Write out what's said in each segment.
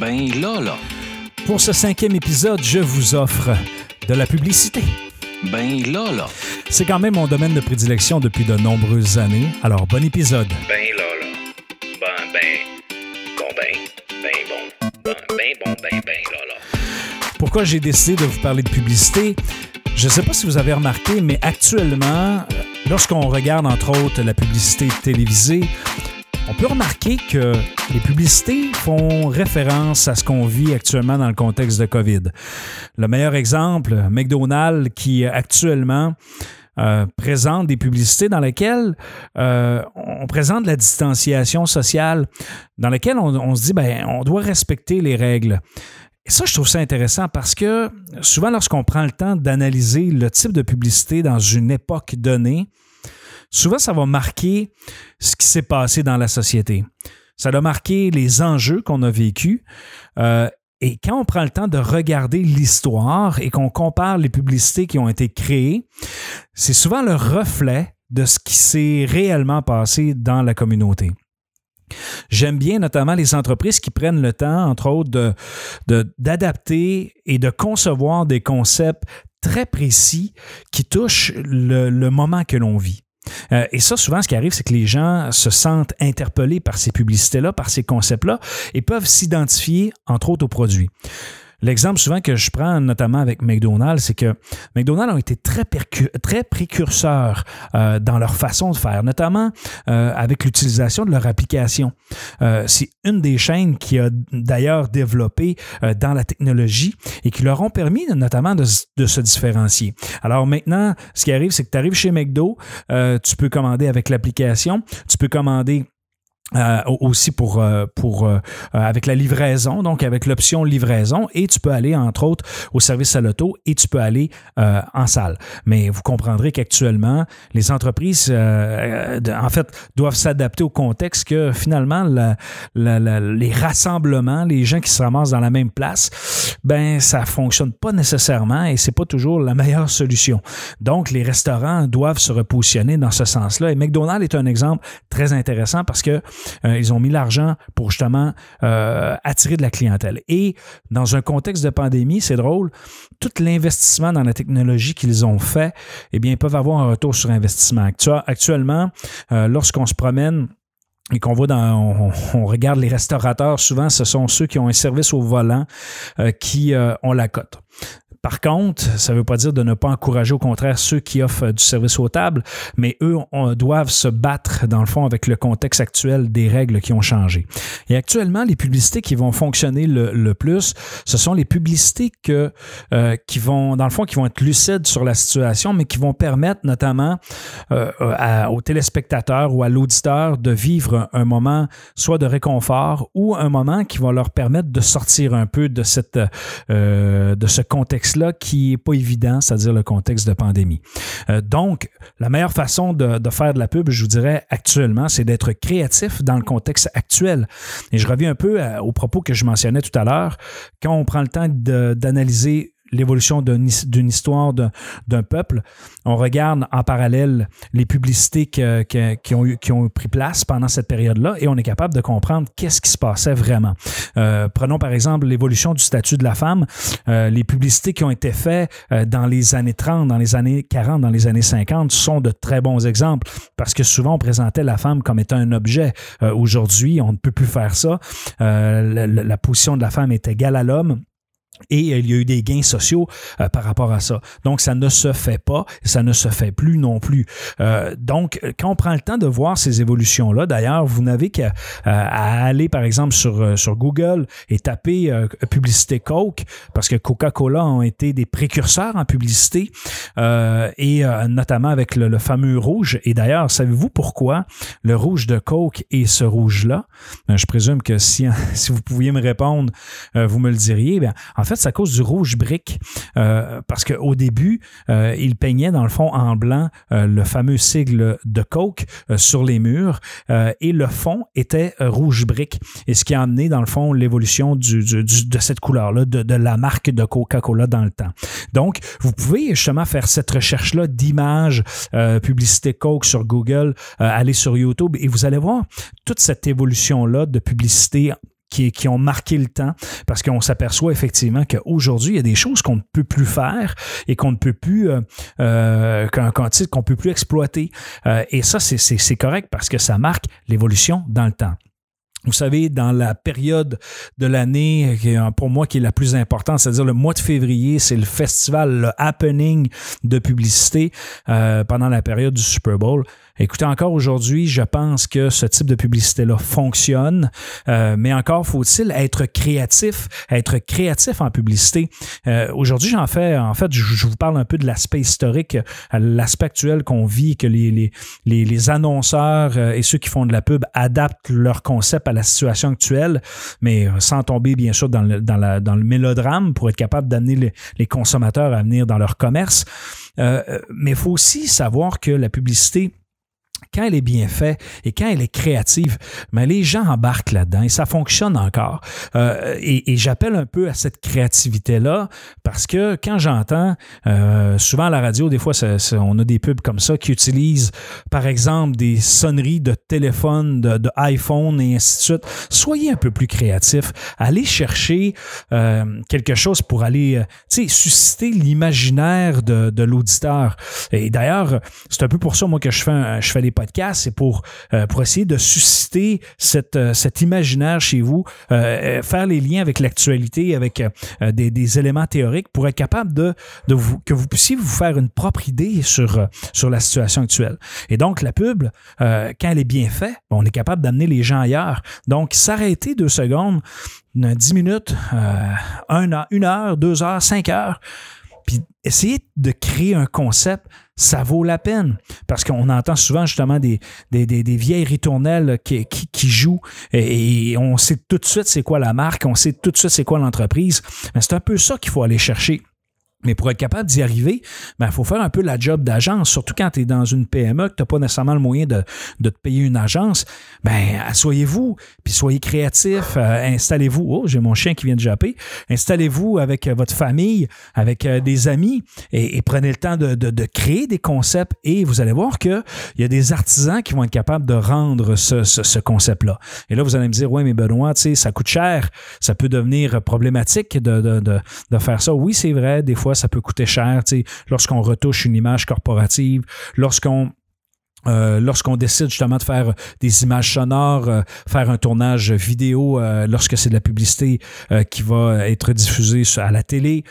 Ben là, là. Pour ce cinquième épisode, je vous offre de la publicité. Ben là, là. C'est quand même mon domaine de prédilection depuis de nombreuses années, alors bon épisode. Ben là, là. Ben, ben. Bon, ben. Ben bon. Ben, ben bon, ben, ben là, là. Pourquoi j'ai décidé de vous parler de publicité? Je ne sais pas si vous avez remarqué, mais actuellement, lorsqu'on regarde entre autres la publicité télévisée, on peut remarquer que les publicités font référence à ce qu'on vit actuellement dans le contexte de COVID. Le meilleur exemple, McDonald's qui actuellement euh, présente des publicités dans lesquelles euh, on présente la distanciation sociale, dans lesquelles on, on se dit ben on doit respecter les règles. Et ça, je trouve ça intéressant parce que souvent, lorsqu'on prend le temps d'analyser le type de publicité dans une époque donnée, souvent, ça va marquer ce qui s'est passé dans la société. Ça va marquer les enjeux qu'on a vécus. Euh, et quand on prend le temps de regarder l'histoire et qu'on compare les publicités qui ont été créées, c'est souvent le reflet de ce qui s'est réellement passé dans la communauté. J'aime bien notamment les entreprises qui prennent le temps, entre autres, d'adapter et de concevoir des concepts très précis qui touchent le moment que l'on vit. Euh, et ça, souvent, ce qui arrive, c'est que les gens se sentent interpellés par ces publicités-là, par ces concepts-là, et peuvent s'identifier, entre autres, aux produits. L'exemple souvent que je prends, notamment avec McDonald's, c'est que McDonald's ont été très, précurseurs euh, dans leur façon de faire, notamment euh, avec l'utilisation de leur application. Euh, c'est une des chaînes qui a d'ailleurs développé dans la technologie et qui leur ont permis notamment de, se différencier. Alors maintenant, ce qui arrive, c'est que tu arrives chez McDo, tu peux commander avec l'application, tu peux commander euh, aussi pour, euh, pour euh, avec la livraison, donc avec l'option livraison, et tu peux aller entre autres au service à l'auto et tu peux aller en salle. Mais vous comprendrez qu'actuellement, les entreprises, en fait, doivent s'adapter au contexte que finalement, les rassemblements, les gens qui se ramassent dans la même place, ben ça fonctionne pas nécessairement et c'est pas toujours la meilleure solution. Donc, les restaurants doivent se repositionner dans ce sens-là. Et McDonald's est un exemple très intéressant parce que euh, ils ont mis l'argent pour justement euh, attirer de la clientèle. Et dans un contexte de pandémie, c'est drôle, tout l'investissement dans la technologie qu'ils ont fait, eh bien, ils peuvent avoir un retour sur investissement. Actuellement, euh, lorsqu'on se promène et qu'on voit dans, on, on, regarde les restaurateurs, souvent ce sont ceux qui ont un service au volant euh, qui euh, ont la cote. Par contre, ça ne veut pas dire de ne pas encourager au contraire ceux qui offrent du service aux tables, mais eux on, doivent se battre dans le fond avec le contexte actuel des règles qui ont changé. Et actuellement, les publicités qui vont fonctionner le, plus, ce sont les publicités euh, qui vont, dans le fond, qui vont être lucides sur la situation, mais qui vont permettre notamment euh, à, aux téléspectateurs ou à l'auditeur de vivre un, un moment soit de réconfort ou un moment qui va leur permettre de sortir un peu de cette euh, de ce contexte là qui n'est pas évident, c'est-à-dire le contexte de pandémie. Euh, donc, la meilleure façon de, faire de la pub, je vous dirais actuellement, c'est d'être créatif dans le contexte actuel. Et je reviens un peu à, aux propos que je mentionnais tout à l'heure. Quand on prend le temps d'analyser l'évolution d'une histoire d'un peuple. On regarde en parallèle les publicités qui, ont eu, qui ont pris place pendant cette période-là et on est capable de comprendre qu'est-ce qui se passait vraiment. Euh, prenons par exemple l'évolution du statut de la femme. Euh, les publicités qui ont été faites euh, dans les années 30, dans les années 40, dans les années 50 sont de très bons exemples parce que souvent on présentait la femme comme étant un objet. Aujourd'hui, on ne peut plus faire ça. La position de la femme est égale à l'homme et il y a eu des gains sociaux euh, par rapport à ça. Donc, ça ne se fait pas, ça ne se fait plus non plus. Euh, donc, quand on prend le temps de voir ces évolutions-là, d'ailleurs, vous n'avez qu'à aller, par exemple, sur, euh, sur Google et taper euh, publicité Coke, parce que Coca-Cola ont été des précurseurs en publicité, euh, et notamment avec le, fameux rouge. Et d'ailleurs, savez-vous pourquoi le rouge de Coke est ce rouge-là? je présume que si, si vous pouviez me répondre, vous me le diriez. Bien, en fait, c'est à cause du rouge brique. Euh, parce qu'au début, euh, il peignait dans le fond en blanc euh, le fameux sigle de Coke sur les murs et le fond était rouge brique. Et ce qui a amené dans le fond l'évolution de cette couleur-là, de, de, la marque de Coca-Cola dans le temps. Donc, vous pouvez justement faire cette recherche-là d'images, publicité Coke sur Google, aller sur YouTube et vous allez voir toute cette évolution-là de publicité qui, qui, ont marqué le temps parce qu'on s'aperçoit effectivement qu'aujourd'hui, il y a des choses qu'on ne peut plus faire et qu'on ne peut plus euh, euh, qu'on peut plus exploiter. Euh, et ça, c'est correct parce que ça marque l'évolution dans le temps. Vous savez, dans la période de l'année, pour moi, qui est la plus importante, c'est-à-dire le mois de février, c'est le festival, le happening de publicité euh, pendant la période du Super Bowl. Écoutez, encore aujourd'hui, je pense que ce type de publicité-là fonctionne, euh, mais encore faut-il être créatif, être créatif en publicité. Euh, aujourd'hui, j'en fais, en fait, je, vous parle un peu de l'aspect historique, l'aspect actuel qu'on vit, que les, les, les, les annonceurs et ceux qui font de la pub adaptent leur concept à la situation actuelle, mais euh, sans tomber bien sûr dans le, dans la, dans le mélodrame pour être capable d'amener les, consommateurs à venir dans leur commerce. Euh, euh, mais il faut aussi savoir que la publicité quand elle est bien faite et quand elle est créative, mais les gens embarquent là-dedans et ça fonctionne encore. Euh, et, j'appelle un peu à cette créativité-là parce que quand j'entends euh, souvent à la radio, des fois, on a des pubs comme ça qui utilisent, par exemple, des sonneries de téléphone, de, iPhone et ainsi de suite. Soyez un peu plus créatif. Allez chercher euh, quelque chose pour aller susciter l'imaginaire de, l'auditeur. Et d'ailleurs, c'est un peu pour ça, moi, que je fais, je fais les podcast, c'est pour, euh, pour essayer de susciter cette, euh, cet imaginaire chez vous, euh, faire les liens avec l'actualité, avec des, des, éléments théoriques pour être capable de, de vous, que vous puissiez vous faire une propre idée sur, sur la situation actuelle. Et donc, la pub, quand elle est bien faite, on est capable d'amener les gens ailleurs. Donc, s'arrêter deux secondes, dix minutes, un une heure, deux heures, cinq heures, puis essayer de créer un concept, ça vaut la peine. Parce qu'on entend souvent justement des, des, des, vieilles ritournelles qui, qui, jouent et, on sait tout de suite c'est quoi la marque, on sait tout de suite c'est quoi l'entreprise. Mais c'est un peu ça qu'il faut aller chercher. Mais pour être capable d'y arriver, il ben, faut faire un peu la job d'agence, surtout quand tu es dans une PME, que tu n'as pas nécessairement le moyen de, de te payer une agence. Ben, asseyez-vous, puis soyez créatifs, euh, installez-vous. Oh, j'ai mon chien qui vient de japper. Installez-vous avec euh, votre famille, avec euh, des amis, et, prenez le temps de, de, créer des concepts. Et vous allez voir qu'il y a des artisans qui vont être capables de rendre ce, ce, ce concept-là. Et là, vous allez me dire, ouais, mais Benoît, ça coûte cher, ça peut devenir problématique de, de faire ça. Oui, c'est vrai, des fois, ça peut coûter cher. Lorsqu'on retouche une image corporative, lorsqu'on euh, lorsqu'on décide justement de faire des images sonores, euh, faire un tournage vidéo euh, lorsque c'est de la publicité qui va être diffusée à la télé,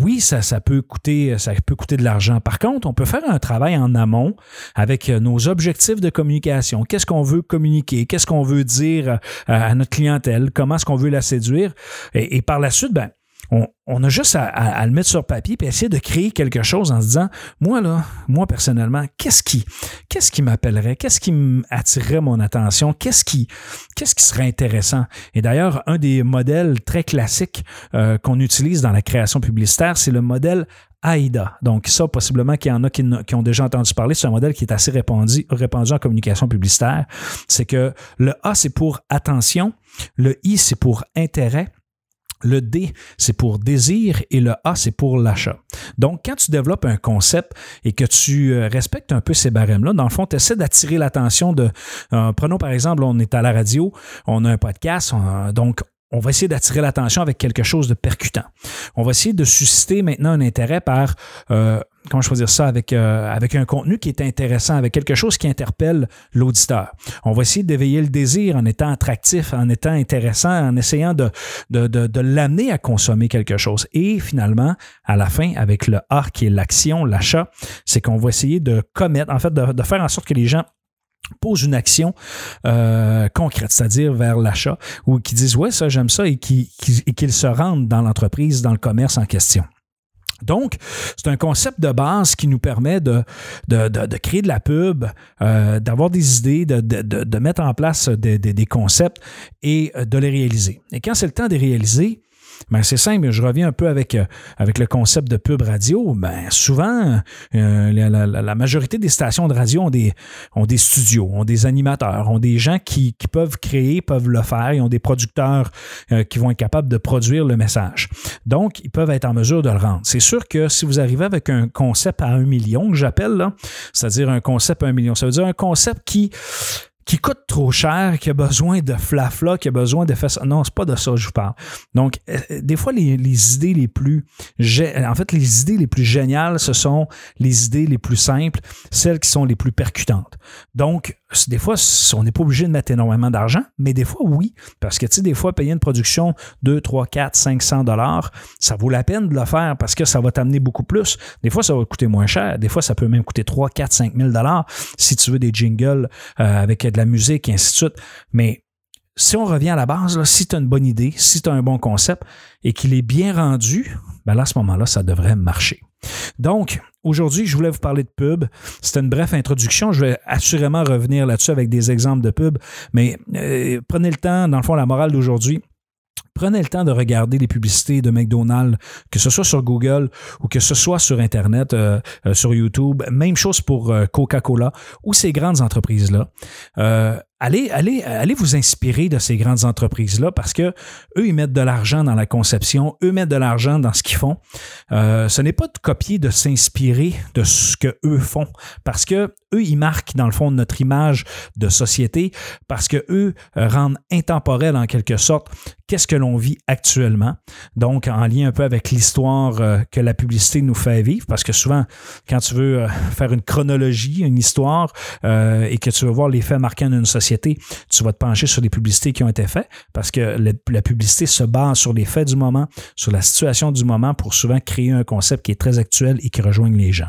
oui, ça, ça peut coûter, ça peut coûter de l'argent. Par contre, on peut faire un travail en amont avec nos objectifs de communication. Qu'est-ce qu'on veut communiquer? Qu'est-ce qu'on veut dire à notre clientèle? Comment est-ce qu'on veut la séduire? Et, et par la suite, ben on, a juste à, le mettre sur papier et essayer de créer quelque chose en se disant, moi là, moi personnellement, qu'est-ce qui, qu'est-ce qui m'appellerait, qu'est-ce qui attirerait mon attention, qu'est-ce qui, qu'est-ce qui serait intéressant? Et d'ailleurs, un des modèles très classiques euh, qu'on utilise dans la création publicitaire, c'est le modèle AIDA. Donc ça, possiblement qu'il y en a qui, ont déjà entendu parler, c'est un modèle qui est assez répandu, répandu en communication publicitaire. C'est que le A, c'est pour attention, le I, c'est pour intérêt, le D, c'est pour désir et le A, c'est pour l'achat. Donc, quand tu développes un concept et que tu euh, respectes un peu ces barèmes-là, dans le fond, tu essaies d'attirer l'attention de... Euh, prenons par exemple, on est à la radio, on a un podcast, donc on va essayer d'attirer l'attention avec quelque chose de percutant. On va essayer de susciter maintenant un intérêt par, euh, comment choisir ça, avec, euh, avec un contenu qui est intéressant, avec quelque chose qui interpelle l'auditeur. On va essayer d'éveiller le désir en étant attractif, en étant intéressant, en essayant de, de, de, de l'amener à consommer quelque chose. Et finalement, à la fin, avec le A qui est l'action, l'achat, c'est qu'on va essayer de commettre, en fait, de, de faire en sorte que les gens pose une action euh, concrète, c'est-à-dire vers l'achat, ou qui disent ouais ça j'aime ça et qui, qu'ils se rendent dans l'entreprise, dans le commerce en question. Donc, c'est un concept de base qui nous permet de, de, de, créer de la pub, euh, d'avoir des idées, de, mettre en place des, des concepts et de les réaliser. Et quand c'est le temps de les réaliser, ben, c'est simple, je reviens un peu avec, euh, avec le concept de pub radio. Ben, souvent, euh, la, majorité des stations de radio ont des, ont des studios, ont des animateurs, ont des gens qui, qui peuvent créer, peuvent le faire. Ils ont des producteurs euh, qui vont être capables de produire le message. Donc, ils peuvent être en mesure de le rendre. C'est sûr que si vous arrivez avec un concept à un million, que j'appelle, c'est-à-dire un concept à un million, ça veut dire un concept qui qui coûte trop cher, qui a besoin de flafla, qui a besoin de faire ça. Non, c'est pas de ça que je vous parle. Donc, euh, des fois, les, les idées les plus, en fait, les idées les plus géniales, ce sont les idées les plus simples, celles qui sont les plus percutantes. Donc, des fois, on n'est pas obligé de mettre énormément d'argent, mais des fois, oui. Parce que, tu sais, des fois, payer une production 2, 3, 4, 500 dollars, ça vaut la peine de le faire parce que ça va t'amener beaucoup plus. Des fois, ça va coûter moins cher. Des fois, ça peut même coûter 3, 4, 5 000 dollars si tu veux des jingles euh, avec de la musique et ainsi de suite. Mais si on revient à la base, si tu as une bonne idée, si tu as un bon concept et qu'il est bien rendu, ben là, à ce moment-là, ça devrait marcher. Donc, aujourd'hui, je voulais vous parler de pub. C'était une brève introduction. Je vais assurément revenir là-dessus avec des exemples de pub, mais euh, prenez le temps, dans le fond, la morale d'aujourd'hui, Prenez le temps de regarder les publicités de McDonald's, que ce soit sur Google ou que ce soit sur Internet, euh, euh, sur YouTube. Même chose pour Coca-Cola ou ces grandes entreprises-là allez, allez, allez vous inspirer de ces grandes entreprises-là parce que eux, ils mettent de l'argent dans la conception, eux mettent de l'argent dans ce qu'ils font. Euh, ce n'est pas de copier, de s'inspirer de ce que eux font parce que eux, ils marquent dans le fond notre image de société parce que eux euh, rendent intemporel en quelque sorte qu'est-ce que l'on vit actuellement. Donc, en lien un peu avec l'histoire euh, que la publicité nous fait vivre parce que souvent, quand tu veux faire une chronologie, une histoire et que tu veux voir les faits marquants d'une société, tu vas te pencher sur les publicités qui ont été faites parce que la publicité se base sur les faits du moment, sur la situation du moment pour souvent créer un concept qui est très actuel et qui rejoigne les gens.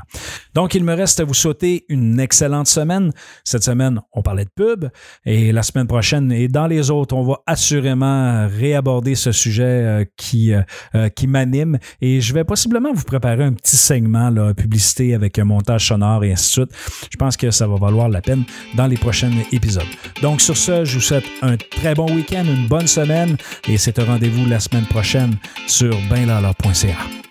Donc, il me reste à vous souhaiter une excellente semaine. Cette semaine, on parlait de pub et la semaine prochaine et dans les autres, on va assurément réaborder ce sujet euh, qui, euh, euh, qui m'anime et je vais possiblement vous préparer un petit segment, là, publicité avec un montage sonore et ainsi de suite. Je pense que ça va valoir la peine dans les prochains épisodes. Donc sur ce, je vous souhaite un très bon week-end, une bonne semaine et c'est un rendez-vous la semaine prochaine sur benlala.ca.